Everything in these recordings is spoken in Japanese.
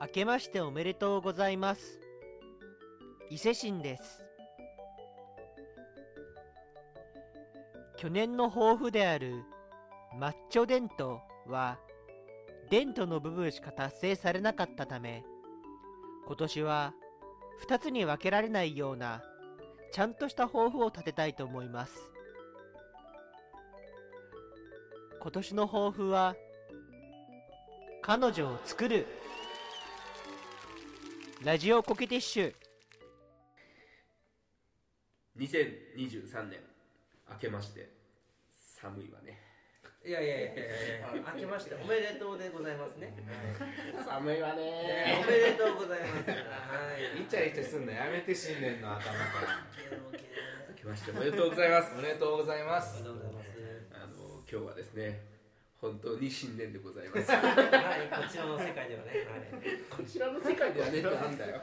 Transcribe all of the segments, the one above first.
明けましておめでとうございます。伊勢神です。去年の抱負であるマッチョデントはデントの部分しか達成されなかったため今年は2つに分けられないようなちゃんとした抱負を立てたいと思います。今年の抱負は彼女を作る。ラジオコケティッシュ。2023年。明けまして。寒いわね。いやいやいやいやいや。明けまして。おめでとうでございますね。寒いわはいねおめでとうございます。はい。イチャイチャすんのやめて新年の頭から。明けましておめでとうございますおめでとうございます。おめでとうございます。あの今日はですね本当に新年でございます。はい、こちらの世界ではね、はい。こちらの世界ではねなんだよ。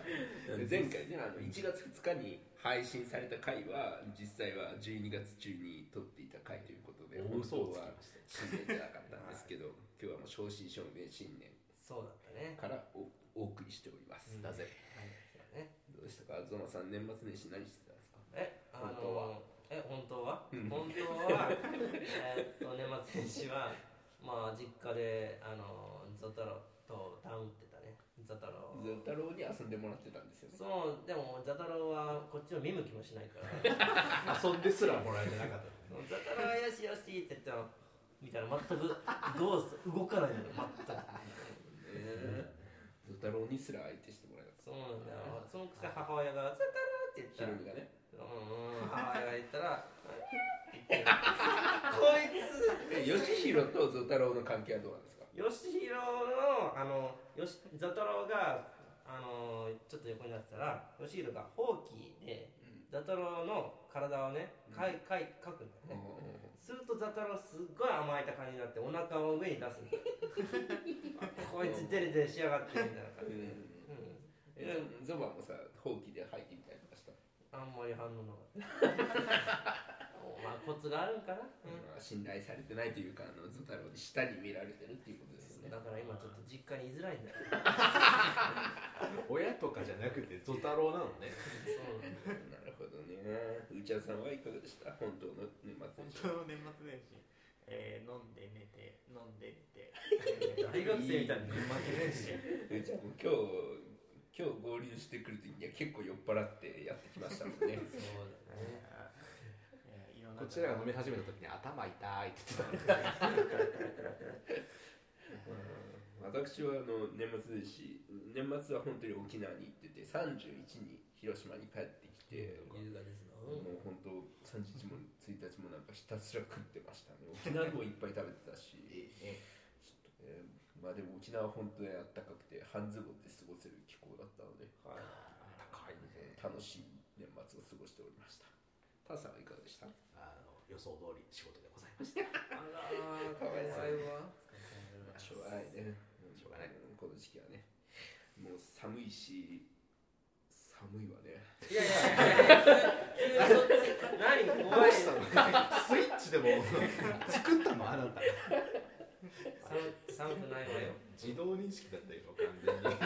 前回ねあの1月2日に配信された回は実際は12月中に撮っていた回ということで本当は新年じゃなかったんですけど今日はもう正真正銘新年そうだったね。からおお送りしております、だぜどうしたか？ゾマさん年末年始何してたんですか？え、あ本当は。の、え、本当は？うん。本当は、えーっと、年末年始は、まあ、実家で、あの、ゾタロとダウンってたね。ゾタロズ太郎に遊んでもらってたんですよねそう、でも、ザタロはこっちを見向きもしないから。遊んですらもらえてなかったザタロはよしよしって言ったら、みたいな、全くどう動かないのよ、全く。ズ太郎にすら相手してもらえなかっそうなんだよ。そのくせ母親が、ザタロって言ったらたヒロ、ミがねうんうん、母親が言ったら、こ いつ。えヨシヒロとズ太郎の関係はどうなんですか？よしひろのあのよしザトロがあのちょっと横になってたらよしひろがほうきでザトロの体をねかいかいかくんだよね、するとザトロすっごい甘えた感じになってお腹を上に出すんだよこいつデレデレしやがってみたいな感じで、うん。えゾゾバもさほうきで吐いてみたりとかした、あんまり反応なかったツがあるんかな、うん。まあ信頼されてないというかあのズ太郎に下に見られてるっていうことですよね。だから今ちょっと実家に居づらいんだよ。親とかじゃなくてゾタロウなのね。そうなるほどね。うちゃさんはいかがでした？本当の年末本年始。当の年末年始、えー、飲んで寝て飲んで寝て。大学生みたいな年末年始。うちゃんも今日今日合流してくる時には結構酔っ払ってやってきましたもんね。そうだねこちらが飲み始めた時に頭痛いって言ってた私はあの年末年始年末は本当に沖縄に行ってて31に広島に帰ってきて、優雅ですな。もう本当31も1日もなんかひたすら食ってましたね。沖縄もいっぱい食べてたし、えーまあでも沖縄は本当にあったかくて半ズボンで過ごせる気候だったので、高いね。楽しい年末を過ごしておりましたターさんはいかがでした？あの予想通り仕事でございました。あらかわいそうわしょうがないね。しょうがない。んこの時期はね。もう寒いし寒いわね。いやいやいスイッチでも作ったのあなた寒寒くないわよ自動認識だったよ完全に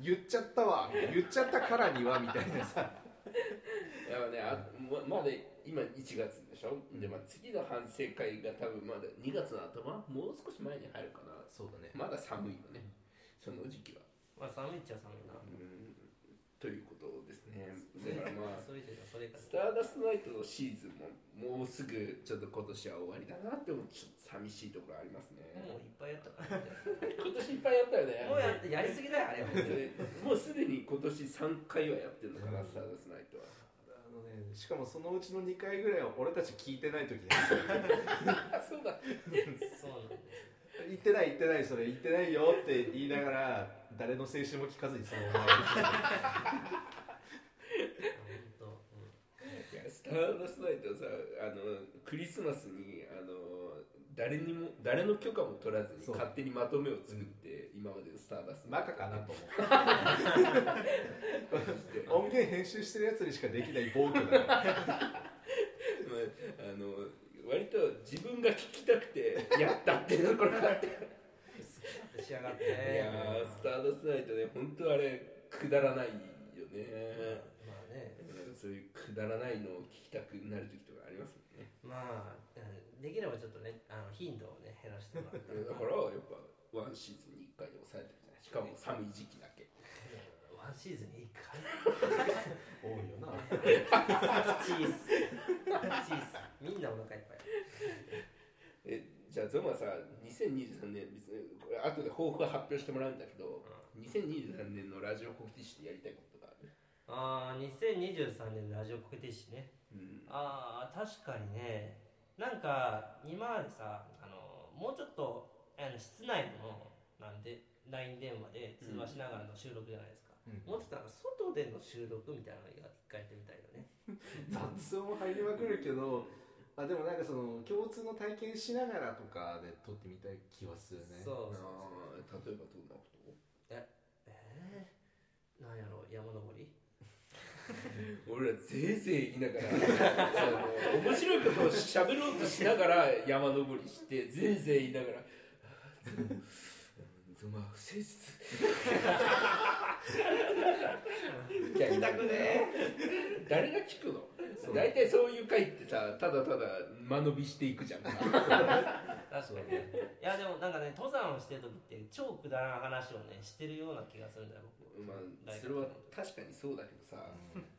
言っちゃったわ言っちゃったからにはみたいなさいやねあままだ今1月でしょ、でまあ次の反省会が多分まだ2月の頭？もう少し前に入るかな。そうだね。まだ寒いよね。その時期は。まあ寒いっちゃ寒いな。うんということですね。だからまあそれじゃそれかスターダストナイトのシーズンももうすぐちょっと今年は終わりだなって思うちょっと寂しいところありますね。もういっぱいやったから今年いっぱいやったよね。もうやってやりすぎだよあれ本当にでもうすでに今年3回はやってるのかな、スターダストナイトは。あのねしかもそのうちの2回ぐらいは俺たち聞いてない時 そうだ。そうなんです言ってない言ってないそれ。言ってないよって言いながら誰の青春も聞かずにそのまま本当うんいやスターダストナイトはさあのクリスマスにあの誰にも誰の許可も取らずに勝手にまとめを作って、今までのスターダストバカかなと思う。音源編集してるやつにしかできない暴挙だから。あの割と自分が聞きたくて やったっていうところがあって。幸仕上がっていやースタートナイトね本当あれくだらないよね、まあね。うんそういうくだらないのを聞きたくなる時とかありますね。まあうんできればちょっとねあの頻度をね減らしてもらってだからやっぱワンシーズンに1回で抑えてるじゃない。しかも寒い時期だけ。ワンシーズンに1回？多いよな。チーズ。チーズ。みんなお腹いっぱい。えじゃあゾマさ2023年別にこれ後で抱負は発表してもらうんだけど、2023年のラジオコケティッシュでやりたいことがある？ああ2023年のラジオコケティッシュね。うん。ああ確かにね。なんか今までさあのもうちょっとあの室内のなんで LINE 電話で通話しながらの収録じゃないですか、うん。もうちょっとなんか外での収録みたいなのが一回やってみたいよね。雑音入りまくるけどあでもなんかその共通の体験しながらとかで撮ってみたい気はするね。そうそうあー例えばどんなこと？えー、なんやろう山登り？俺らぜいぜい言いながらその面白いことを喋ろうとしながら山登りしてぜいぜい言いながら「ゾマ不誠実」聞きたくね。誰が聞くの？大体そういう回ってさただただ間延びしていくじゃん。か確かにね。いやでもなんかね登山をしてる時って超くだらん話をねしてるような気がするんだよ僕。まあそれは確かにそうだけどさ、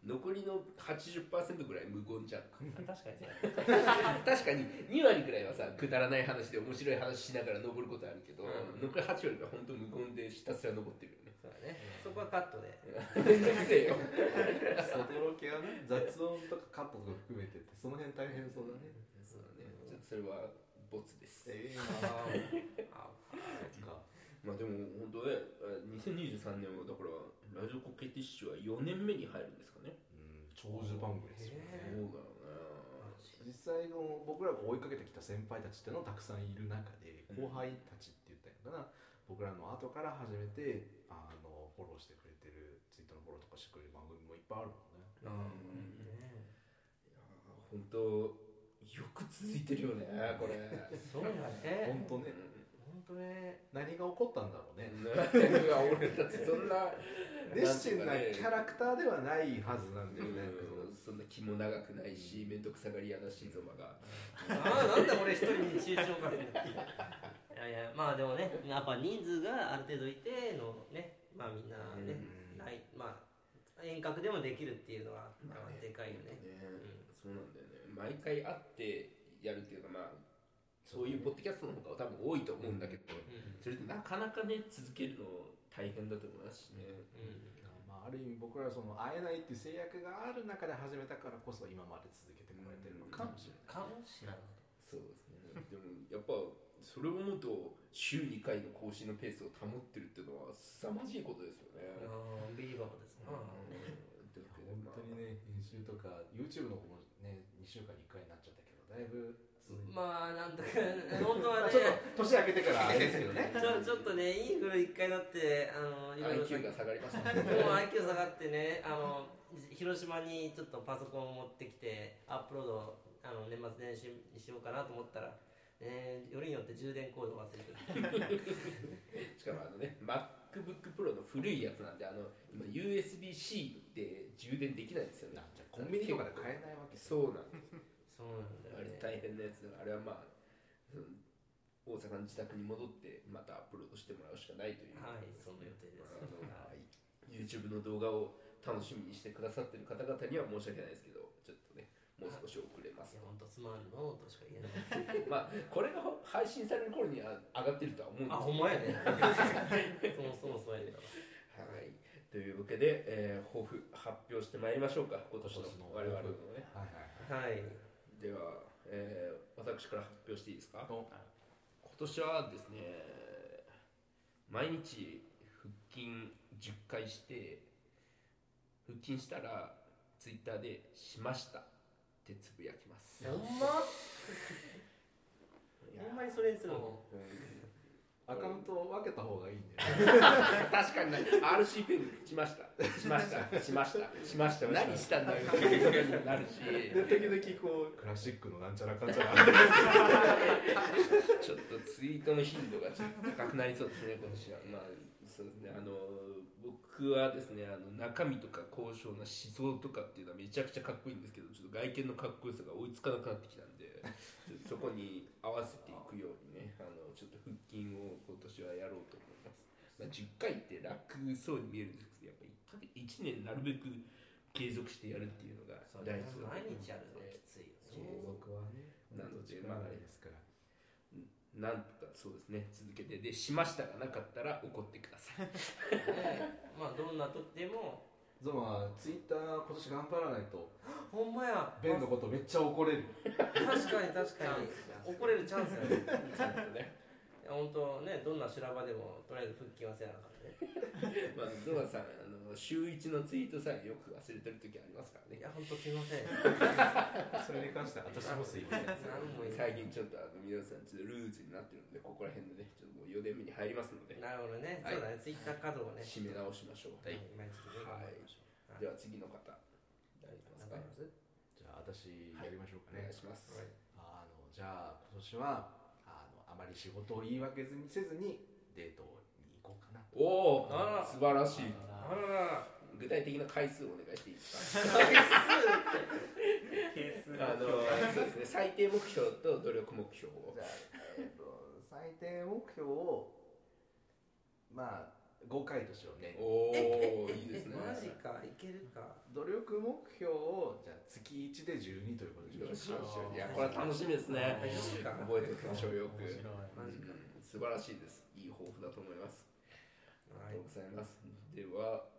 残りの80%ぐらい無言じゃん確かにね 確かに2割ぐらいはさくだらない話で面白い話しながら登ることあるけど、うん。残り8割が本当無言でひたすら登ってるそうだね。そこはカットで。めんどくせえよ。外ロケはね雑音とかカットとか含めてってその辺大変そうだね。そうだね。ちょっとそれはボツです。ええ あーあかまあでも本当ねあ2023年はだからラジオコケティッシュは4年目に入るんですかね。うん長寿番組ですよへそうだよ実際の僕らが追いかけてきた先輩たちっていうのはたくさんいる中で後輩たちって言ったらいいのかな僕らの後から始めてあのフォローしてくれてるツイッターのフォローとかしてくれる番組もいっぱいあるもんね。あうん。ね本当よく続いてるよねこれ。そうだね。本当ね。本当ね。何が起こったんだろうね。いや俺たちそんな熱心なキャラクターではないはずなんだよね。うん。そんな気も長くないし面倒くさがり屋だしゾマが。ああなんで俺一人に集中をかけてるいやいやまあでもねやっぱ人数がある程度いてのねまあみんなね、うん。ないまあ遠隔でもできるっていうのは、まあ、でかいよね、ね。そうなんだよね。毎回会ってやるっていうかまあそういうポッドキャストの方が多分多いと思うんだけど、それってなかなかね続けるの大変だと思いますしね、まあ、ある意味僕らはその会えないっていう制約がある中で始めたからこそ今まで続けてこられてるのかもしれない、かもしれない。そうですね。でもやっぱそれを思うと週2回の更新のペースを保ってるっていうのは凄まじいことですよね、あービリバボーですな、うん。本当にね編集とか YouTube の方もね2週間に1回になっちゃったけどだいぶまあなんとか本当はねまあちょっと年明けてから。あれですけどね。ちょちょっとねインフル一回なってあのいろいろ IQ が下がりましたね。もう IQ 下がってねあの広島にちょっとパソコンを持ってきてアップロードあの年末年始にしようかなと思ったら、ね、よりによって充電コードを忘れてる。しかもあのね MacBook Pro の古いやつなんであの今 USB-C で充電できないんですよね。じゃあコンビニとかで買えないわけそうなんです。そうなんだよね。あれ大変なやつだあれはまあ大阪の自宅に戻ってまたアップロードしてもらうしかないという。はいその予定です。あのはい。YouTube の動画を楽しみにしてくださってる方々には申し訳ないですけどちょっとねもう少し遅れます。本当つまんのとしか言えない まあこれが配信される頃には上がってるとは思うんですあほんまやね。そもそもそうやねはい。というわけで、えー、抱負発表してまいりましょうか。今年の我々のね。はいはいはい。では、えー私から発表していいですか？お今年はですね毎日腹筋10回して腹筋したらツイッターで「しました」ってつぶやきます。ほんま？ほんまにそれにするの？アカウントを分けた方がいいんだよ確かにね RC ペンしました。しました。しました。しました。何したんだよ。なるし で時々こう。クラシックのなんちゃらかんちゃら。ちょっとツイートの頻度が高くなりそうですね今年は。まあそうですねあの僕はですねあの中身とか高尚な思想とかっていうのはめちゃくちゃかっこいいんですけどちょっと外見のかっこよさが追いつかなくなってきたんで そこに合わせていくようにねあのちょっと腹筋を今年はやろうと思います、まあ、10回って楽そうに見えるんですけどやっぱり1年なるべく継続してやるっていうのが大事だ毎日やるのきついよ継ね。続はね。なので力がないですからなんとかそうですね続けて。でしましたがなかったら怒ってください。ね まあどんな時でも。ゾマツイッター今年頑張らないと。ほんまや。ベンのことめっちゃ怒れる。確かに確かに。怒れるチャンスやね。ちゃんとね。本当ねどんな修羅場でもとりあえず腹筋はせなあかんね。まあ、ゾマさんあの週一のツイートさえよく忘れてる時ありますからね。いや本当すいません。それに関しては私もす。いません最近ちょっとあの皆さんちょっとルーズになってるのでここら辺でねちょっともう4年目に入りますので。なるほどね、はい。そうだね。ツイッター稼働をね締め直しましょう、はい。今一度ね。頑張りましょうでは次の方。誰いきますか？じゃあ私やりましょうかね。お願いします、はい。あのじゃあ今年はあのあまり仕事を言い訳ずにせずにデートに行こうかなおお素晴らしい具体的な回数お願いしていいですか？あのそうですね。最低目標と努力目標を。じゃあ、えー、と最低目標をまあ5回としようね。おええおいいですね。マジかいけるか。努力目標をじゃあ月1で12ということにしまよしょうしよし。いやこれは楽しみですね。覚えておきましょうよく。面白い。マジかうん素晴らしいです。いい抱負だと思います。あはい。りがとうございます。ではえー、うー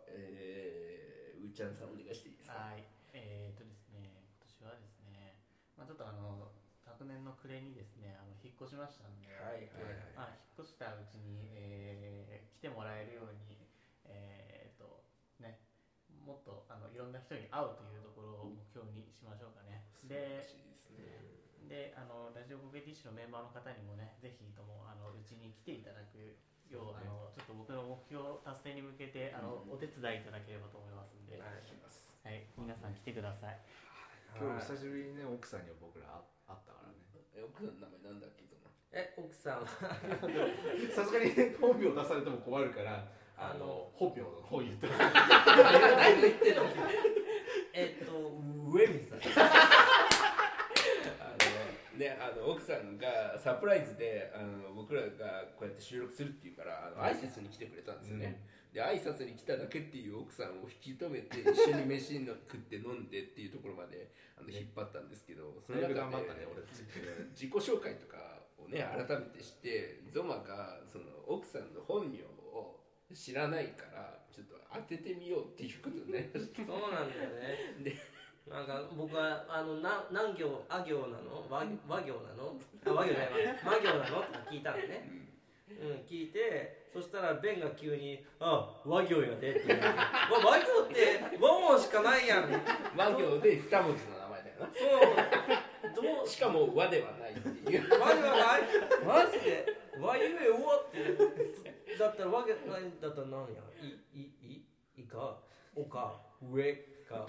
ちゃんさんお願いしていいですか？はい、えー、っとですね、今年はですね、まあ、ちょっとあの昨年の暮れにですね、あの引っ越しましたんで、はいはいまあ、引っ越したうちに、えー来てもらえるように、えー、っとね、もっとあのいろんな人に会うというところを目標にしましょうかね。素晴らでしいですねであのラジオコケティッシュのメンバーの方にもね、ぜひともあのうちに来ていただくよう、あのちょっと僕の目標達成に向けてあの、うん。お手伝いいただければと思いますんで、はいいきます。はい、皆さん来てください。今日久しぶりにね奥さんには僕ら会ったからね。え奥さんの名前なんだっけその。え奥さんは。さすがに本名出されても困るからあの本名の方言ってもだいぶ言ってる えっとウェミさんねあの奥さんがサプライズであの僕らがこうやって収録するっていうからあの挨拶に来てくれたんですよね、で挨拶に来ただけっていう奥さんを引き止めて一緒に飯の食って飲んでっていうところまであの引っ張ったんですけどその中で頑張ったね俺。たち自己紹介とかをね改めてしてゾマがその奥さんの本名を知らないからちょっと当ててみようっていうことになりました。そうなんだよね。でなんか僕はあのな何行あ行なの？和和行なの？あ和行じゃないわ。魔行なの？って聞いたのね。うん聞いてそしたらベンが急に「あ和行やで」って言う。わ和行って和音しかないやん。そう和行で二文字の名前だよな。どう？しかも和ではないっていう。和行ない？マジで？和ゆえおわってだったら和行ないだったら何や？いいいいか？おか？上？か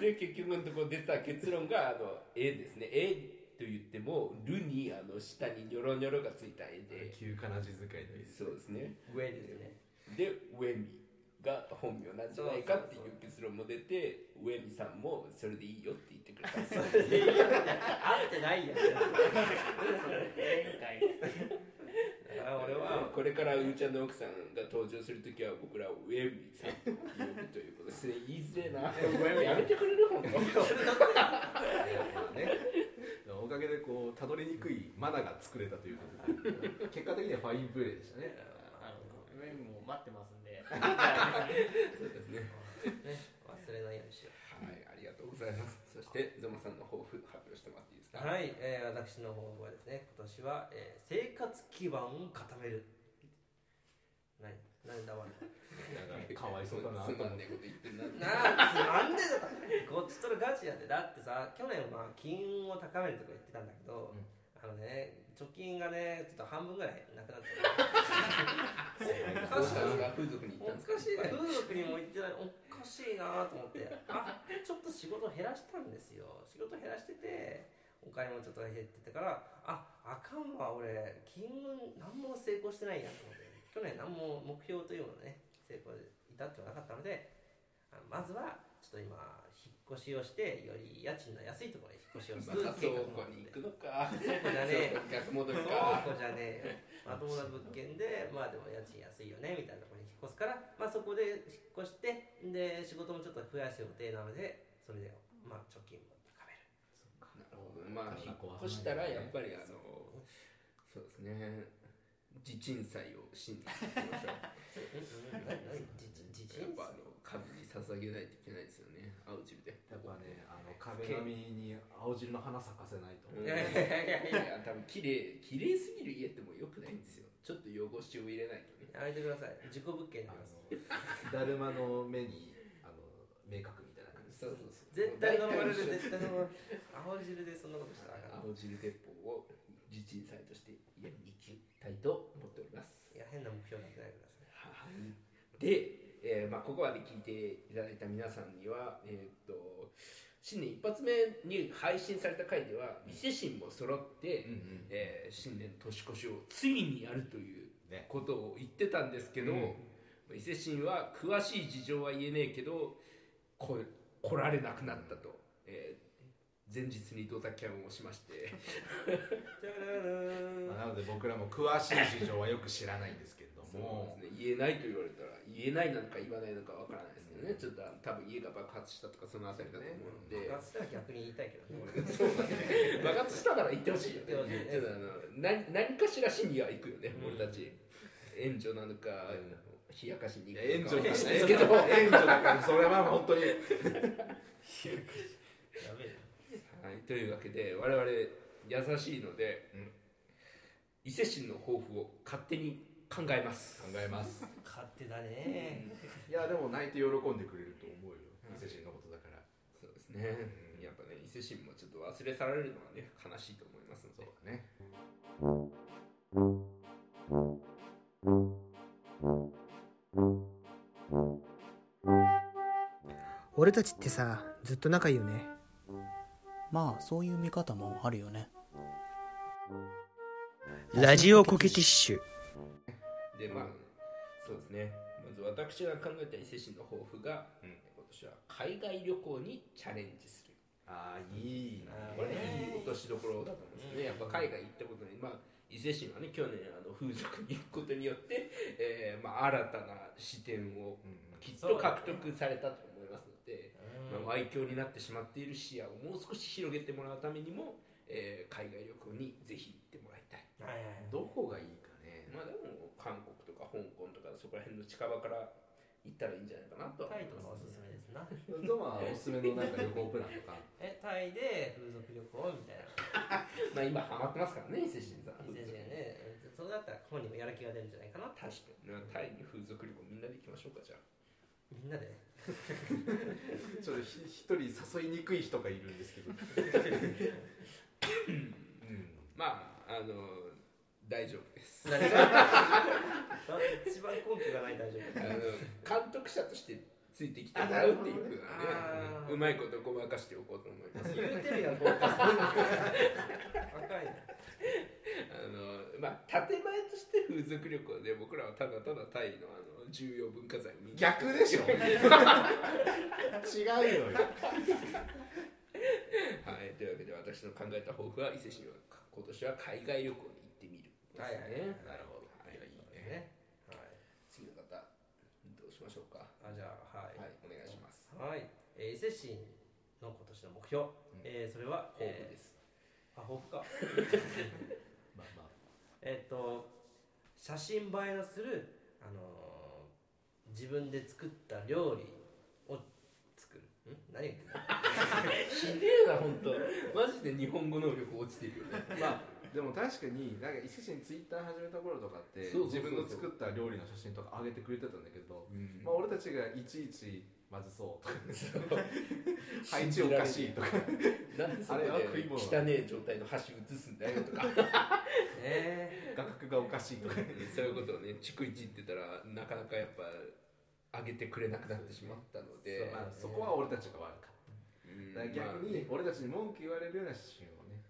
で結局のところ出た結論があの「え」ですね「え」と言っても「る」にあの下にニョロニョロがついた絵で。旧仮名字使いのいいそうですね。上ですね。でウェミが本名なんじゃないかっていう結論も出てウェミさんもそれでいいよって言ってくれた。んですよ合ってないやん。前回あ俺は。これからうーちゃんの奥さんが登場するときは僕らをウェミさんと呼ぶということですね。言いづれえな。やめてくれる本当まあねおかげでこうたどりにくいマナが作れたということで。結果的にはファインプレーでしたね。あのメンも待ってます。そうですね。ね忘れないようにしよはいありがとうございます。そしてゾマさんの抱負発表してもらっていいですか？うはい、えー、私の方はですね今年は、えー、生活基盤を固める。何何だわ。か かわいそうだな。つまんねえこと言ってんななあつまんねえだこっちとらガチやで。だってさ去年は金運を高めるとか言ってたんだけど、うんああのね貯金がねちょっと半分ぐらいなくなってどう したんですか風俗に行おったんですかかしいね風俗にも行ってない。おかしいなと思って。あちょっと仕事減らしたんですよ。仕事減らしててお金もちょっと減っててからああかんわ俺金運何も成功してないやと思って。去年何も目標というのね成功に至ってはなかったのであのまずはちょっと今引っ越しをしてより家賃の安いところに越しをするまた倉庫に行くのか。倉庫じゃねえ逆戻り倉か庫じゃねえよ。まともな物件でまあでも家賃安いよねみたいなところに引っ越すからまあそこで引っ越してで仕事もちょっと増やす予定なのでそれでまあ貯金も高める。なるほどまあ引っ越したらやっぱりあのそうですね地鎮祭を信じていきましょう。やっぱあの神に捧げないといけないですよね。青汁で。やっぱねあの壁紙に青汁の花咲かせないと、うんいやいやいや多分綺麗綺麗すぎる家ってもよくないんですよ。ちょっと汚しを入れないとね。やめてください。自己物件だるまの目にあの明確みたいな感じそうそうそう。絶対飲まれる絶対飲まれる。青汁でそんなことしたら青汁鉄砲を地鎮祭として家にたいと思っております。いや変な目標立てないでください。はい、で、えーまあ、ここまで聞いていただいた皆さんには、えーっと新年一発目に配信された回では伊勢神も揃って、うんえー新年年越しをついにやるというね。ことを言ってたんですけど、うん。伊勢神は詳しい事情は言えねえけどこ来られなくなったと、えー前日にドタキャンをしまして。じゃららまあなので僕らも詳しい事情はよく知らないんですけれどそうもですね、言えないと言われたら言えないなのか言わないのかわからないですけどね、ちょっと多分家が爆発したとかそのあたりだと思うので、爆発したら逆に言いたいけどね。爆発したなら言ってほしいよね。ちょっとあの何何かしらしには行くよね、うん。俺たち。援助なのか、うん。冷やかしにい行くのか。わかんないですすけど、ど援助だから。それは本当に。やべえはい、というわけで我々優しいので、うん伊勢神の抱負を勝手に考えます。考えます。な勝手だね。いやでも泣いて喜んでくれると思うよ。伊勢神のことだから。そうですね、やっぱね伊勢神もちょっと忘れ去られるのはね悲しいと思いますので。そうだね。俺たちってさずっと仲いいよねまあそういう見方もあるよね。ラジオコケティッシュ。でまあそうですね。まず私が考えた伊勢神の抱負が、うん。今年は海外旅行にチャレンジする。ああいいねあーこれいい落としどころだと思うんですね、やっぱ海外行ったことにまあ伊勢神はね去年あの風俗に行くことによって、えーまあ、新たな視点をうんきっと獲得されたと。うんまあ、愛嬌になってしまっている視野をもう少し広げてもらうためにも、えー海外旅行にぜひ行ってもらいたい。はいはいどこがいいかね。まあでも韓国とか香港とかそこら辺の近場から行ったらいいんじゃないかなとは。タイ思いますとかおすすめですな。ゾマおすすめのなんか旅行プランとか。えタイで風俗旅行みたいな。まあ今ハマってますからね伊勢神さん伊勢神ね。そうだったら本人もやる気が出るんじゃないかな。確かにな。タイに風俗旅行みんなで行きましょうかじゃあ。みんなで？ちょっとひ一人誘いにくい人がいるんですけど。うん。まああの大丈夫です。一番根拠がない大丈あ夫の監督者としてついてきてもらうっていうふうねうまいことごまかしておこうと思います。言うてるやんこう。赤いのまあ建前として風俗旅行で僕らはただただタイのあの重要文化財を見に逆でしょ。違うのよ。はい、というわけで私の考えた抱負は伊勢神は今年は海外旅行に行ってみる。ですね。はい。はいなるほど。はい、いいね。ねはい。次の方どうしましょうか？あじゃあはい。はい、お願いします。はい、えー、伊勢神の今年の目標、えー、それは抱負です。えー、あ抱負か えっと写真映えのするあのー、自分で作った料理を作る。ん？何言ってんの？ひでえな本当。マジで日本語能力落ちてるよね。まあでも確かになんか伊勢市にツイッター始めた頃とかってそうそうそうそう。自分の作った料理の写真とか上げてくれてたんだけど、うん。まあ、俺たちがいちいちまずそうとか 配置おかしいとか。なんでそれはで食い物汚ねえ状態の箸移すんだよとか。ね画角がおかしいとか。そういうことをね逐一言ってたらなかなかやっぱ上げてくれなくなってしまったので。まあ、そこは俺たちが悪かっうんただから逆に俺たちに文句言われるような写真をね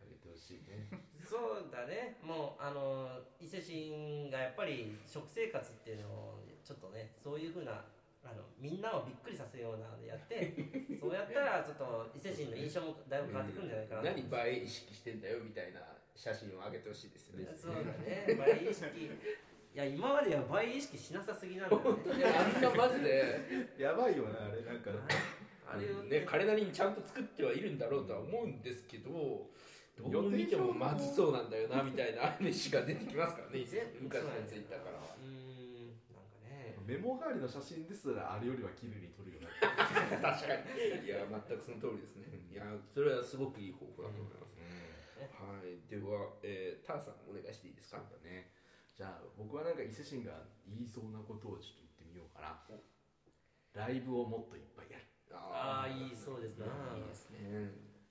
上げてほしいね。そうだね。もうあの伊勢神がやっぱり食生活っていうのをちょっとねそういうふうなあのみんなをびっくりさせるようなのでやって そうやったらちょっと伊勢神の印象もだいぶ変わってくるんじゃないかなと何映え意識してんだよみたいな写真を上げてほしいですよね。そうだね。映え意識。いや今までは映え意識しなさすぎなんだよね。いやあんなマジで。やばいよなあれなんか。あれをね彼なりにちゃんと作ってはいるんだろうとは思うんですけどどう見てもまずそうなんだよなみたいな飯が出てきますからね。昔のツイッターからメモ代わりの写真ですらあれよりは綺麗に撮るようになって確かに。いや全くその通りですね。いやそれはすごくいい方法だと思います、はい。では、えー、ターさんお願いしていいですか？そうだね。じゃあ僕はなんか伊勢神が言いそうなことをちょっと言ってみようかな。ライブをもっといっぱいやる。ああいいそうですないいですね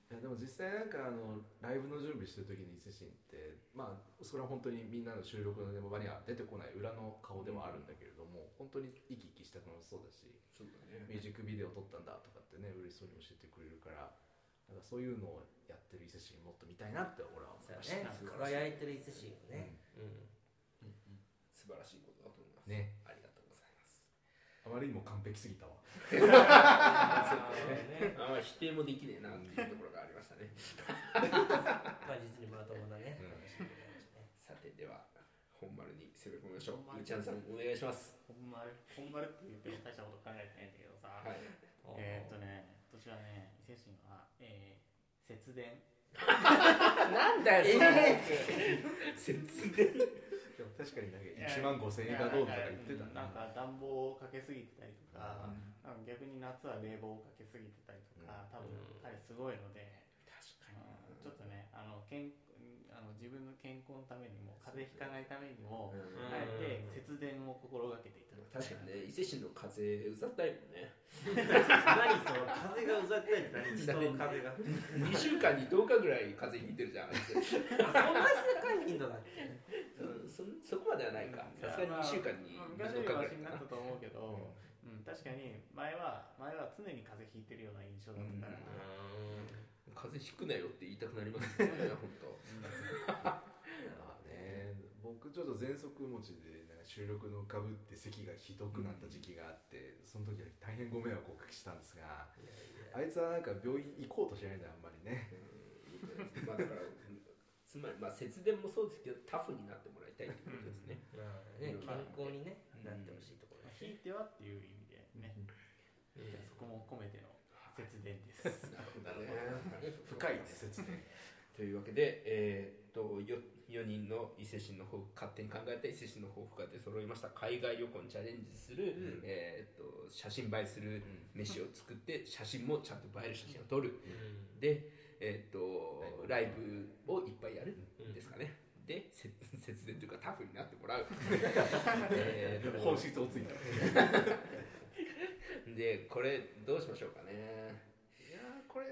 いやでも実際なんかあのライブの準備してる時に伊勢神ってまあそれは本当にみんなの収録の場には出てこない裏の顔ではあるんだけれども、本当に生き生きした楽しそうだしそうだね。ミュージックビデオ撮ったんだとかってね嬉しそうに教えてくれるからなんかそういうのをやってる伊勢神もっと見たいなって俺は思いましたそうやね。輝いてる伊勢神をね。うん素晴らしいことだと思います。ねありがとうございますあまりにも完璧すぎたわ。あーね。あまり否定もできねえなっていうところがありましたね。まあ実にまともなね。さてでは本丸に攻め込みましょう。うーちゃんさんお願いします。本丸。本丸って言っても大したこと考えてないんだけどさ、はい。えーっとね今年はね伊勢神は、えー、節電。なんだよ 節電？確かになんか1万5000円がどうとか言ってたな。んなか暖房をかけすぎてたりとか、なんか逆に夏は冷房をかけすぎてたりとか、多分彼すごいので、確うん。ちょっとねあの健あの自分の健康のためにも風邪ひかないためにも、うん。あえて節電を心がけていただきたい確かにね伊勢神の風うざったいもんね。何その風がうざったいって何？人の風が2週間に10日ぐらい風邪ひいてるじゃん。そんな高い頻度だっけうんそそこまではないか。さすがに2週間にうん10昔より日ぐらはいマシになったと思うけど、うん。確かに前は前は常に風邪ひいてるような印象だったから、風邪ひくなよって言いたくなりますよね 本当。まあね。僕ちょっと喘息持ちでなんか収録のかぶって咳がひどくなった時期があって、その時は大変ご迷惑をおかけしたんですがあいつはなんか病院行こうとしないんだよあんまりね。まあだからつまりまあ節電もそうですけどタフになってもらいたいってことですね。ね健康にねなってほしいところまあひいてはっていう意味でね、じゃあそこも込めての節電です。なるほどね。深いね説明というわけで、えーっと 4, 4人の伊勢神の抱負勝手に考えた伊勢神の抱負が出揃いました。海外旅行にチャレンジする、えーっと写真映えする飯を作って写真もちゃんと映える写真を撮る、で、えーっとライブ。をいっぱいやるん。ですかね、でせ節電というかタフになってもらう。えー本質をついたでこれどうしましょうかね。いやーこれ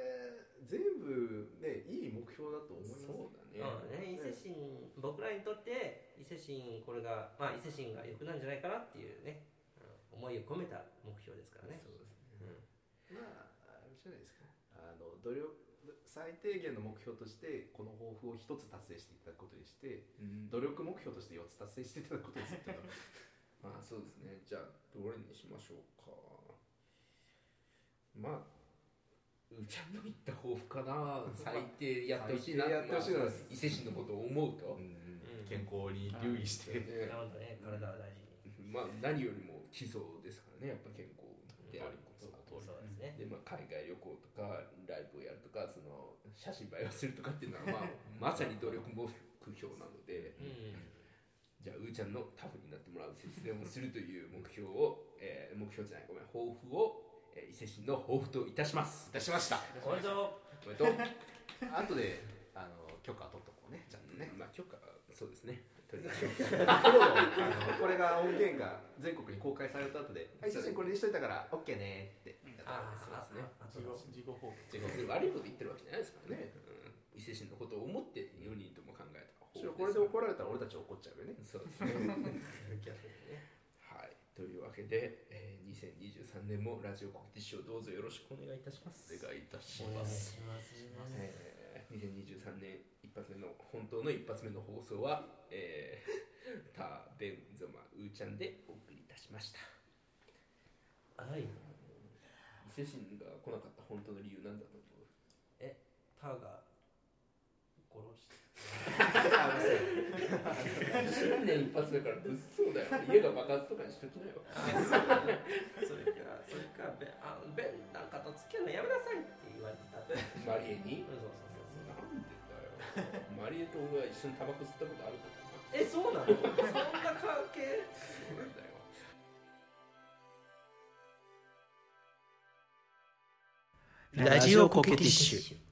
全部ねいい目標だと思いますそうだね。そうだね。伊勢神僕らにとって伊勢神これがまあ伊勢神が良くなんじゃないかなっていうねうん思いを込めた目標ですからね。そうですね。まああれじゃないですか。あの努力最低限の目標としてこの抱負を一つ達成していただくことにしてうん。努力目標として4つ達成していただくことにするけど まあそうですね。じゃあどれにしましょうかまあうーちゃんの言った抱負か な。最低やってほしいな。やってほしいな。まあ伊勢神のことを思うと、健康に留意して。ね。なるほどね。体を大事に。まあ何よりも基礎ですからね。やっぱ健康であることそうですね。でまあ、海外旅行とかライブをやるとかその写真映えをするとかっていうのは、まあ、まさに努力目標なので。うん。じゃあうーちゃんのタフになってもらう節電をするという目標を、えー目標じゃないごめん抱負を、えー伊勢神の抱負といたします。いたしました。おめでとう。おめでとう。後であの許可取っとこうね。ちゃんとね。まあ許可そうですね。とりああのこれが音源が全国に公開された後で「はい。写真これにしといたから OK ね」って。あそうですね。あ事後報告。え別に悪いこと言ってるわけじゃないですからね、うん、伊勢神のことを思って4人とも考えた方これで怒られたら俺たち怒っちゃうよね。そうですね。はいというわけで、えー、2023年もラジオコケティッシュをどうぞよろしくお願いいたします。お願いいたします。します。えー、2023年一発目の本当の一発目の放送は、えー、ター・ベン・ゾマ・ウーちゃんでお送りいたしました。はい。伊勢神が来なかった本当の理由なんだと思う？タが殺して 新年一発目から物騒だよ。家が爆発とかにしときなよ。それかそれかべあベンなんかと付き合うのやめなさいって言われてた。マリエに？そうそうそうなんでだよ。マリエと俺は一緒にタバコ吸ったことあるからなえそうなの？そんな関係？そうなんだよ。ラジオコケティッシュ